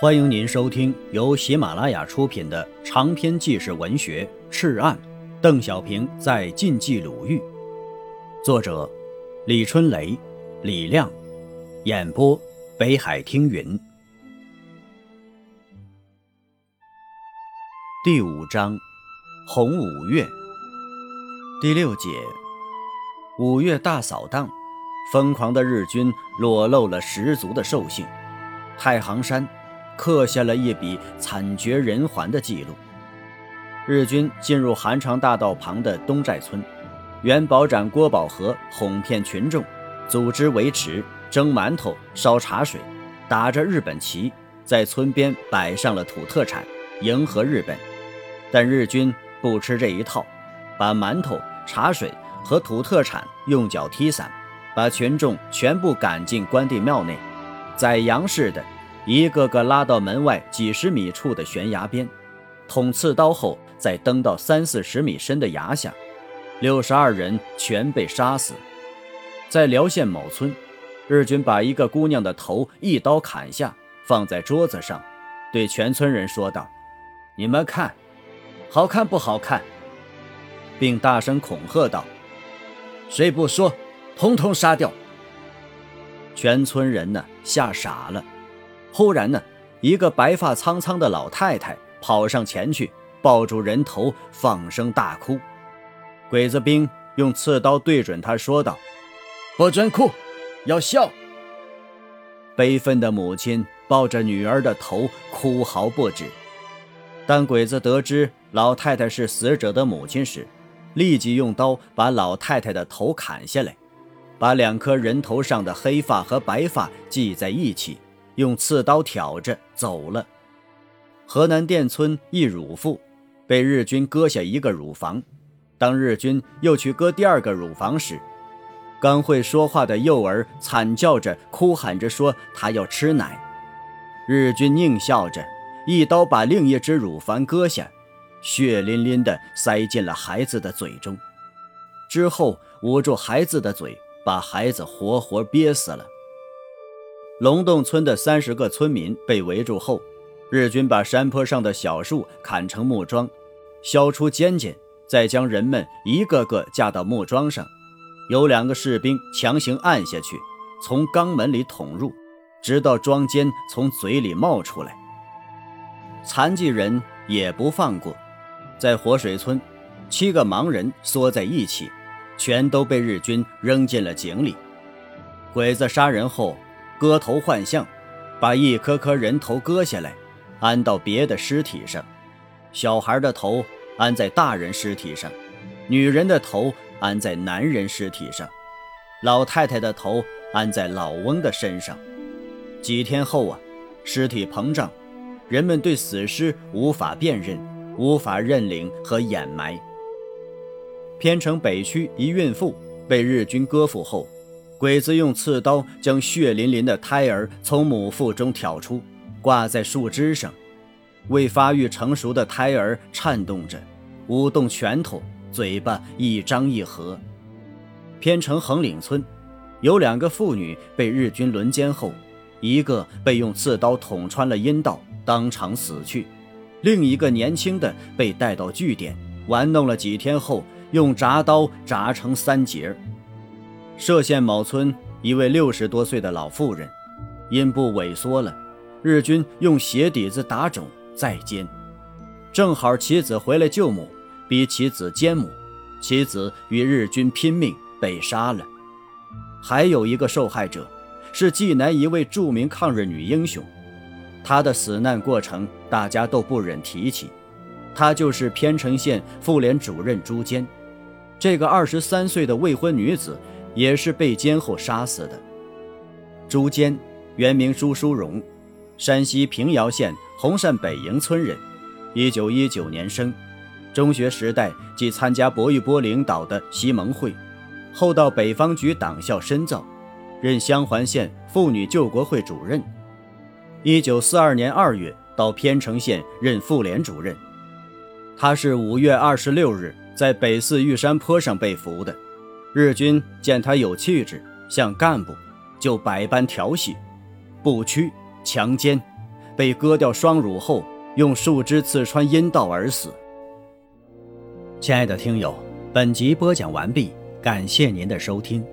欢迎您收听由喜马拉雅出品的长篇纪实文学《赤案》，邓小平在晋冀鲁豫，作者李春雷、李亮，演播北海听云。第五章，红五月，第六节，五月大扫荡，疯狂的日军裸露了十足的兽性，太行山。刻下了一笔惨绝人寰的记录。日军进入韩长大道旁的东寨村，元保长郭宝和哄骗群众，组织维持蒸馒头、烧茶水，打着日本旗，在村边摆上了土特产，迎合日本。但日军不吃这一套，把馒头、茶水和土特产用脚踢散，把群众全部赶进关帝庙内，宰羊似的。一个个拉到门外几十米处的悬崖边，捅刺刀后再登到三四十米深的崖下，六十二人全被杀死。在辽县某村，日军把一个姑娘的头一刀砍下，放在桌子上，对全村人说道：“你们看，好看不好看？”并大声恐吓道：“谁不说，统统杀掉！”全村人呢，吓傻了。忽然呢，一个白发苍苍的老太太跑上前去，抱住人头，放声大哭。鬼子兵用刺刀对准她说道：“不准哭，要笑。”悲愤的母亲抱着女儿的头哭嚎不止。当鬼子得知老太太是死者的母亲时，立即用刀把老太太的头砍下来，把两颗人头上的黑发和白发系在一起。用刺刀挑着走了。河南店村一乳妇被日军割下一个乳房，当日军又去割第二个乳房时，刚会说话的幼儿惨叫着、哭喊着说他要吃奶。日军狞笑着，一刀把另一只乳房割下，血淋淋的塞进了孩子的嘴中，之后捂住孩子的嘴，把孩子活活憋死了。龙洞村的三十个村民被围住后，日军把山坡上的小树砍成木桩，削出尖尖，再将人们一个个架到木桩上，有两个士兵强行按下去，从肛门里捅入，直到桩尖从嘴里冒出来。残疾人也不放过，在活水村，七个盲人缩在一起，全都被日军扔进了井里。鬼子杀人后。割头换相，把一颗颗人头割下来，安到别的尸体上。小孩的头安在大人尸体上，女人的头安在男人尸体上，老太太的头安在老翁的身上。几天后啊，尸体膨胀，人们对死尸无法辨认，无法认领和掩埋。偏城北区一孕妇被日军割腹后。鬼子用刺刀将血淋淋的胎儿从母腹中挑出，挂在树枝上。未发育成熟的胎儿颤动着，舞动拳头，嘴巴一张一合。偏城横岭村，有两个妇女被日军轮奸后，一个被用刺刀捅穿了阴道，当场死去；另一个年轻的被带到据点，玩弄了几天后，用铡刀铡成三截。歙县某村一位六十多岁的老妇人，阴部萎缩了，日军用鞋底子打肿再奸，正好其子回来救母，逼其子奸母，其子与日军拼命被杀了。还有一个受害者，是济南一位著名抗日女英雄，她的死难过程大家都不忍提起，她就是偏城县妇联主任朱坚，这个二十三岁的未婚女子。也是被奸后杀死的。朱坚，原名朱淑荣，山西平遥县红善北营村人，一九一九年生。中学时代即参加薄玉波领导的西盟会，后到北方局党校深造，任襄垣县妇女救国会主任。一九四二年二月到偏城县任妇联主任。他是五月二十六日在北寺玉山坡上被俘的。日军见他有气质，像干部，就百般调戏、不屈、强奸，被割掉双乳后，用树枝刺穿阴道而死。亲爱的听友，本集播讲完毕，感谢您的收听。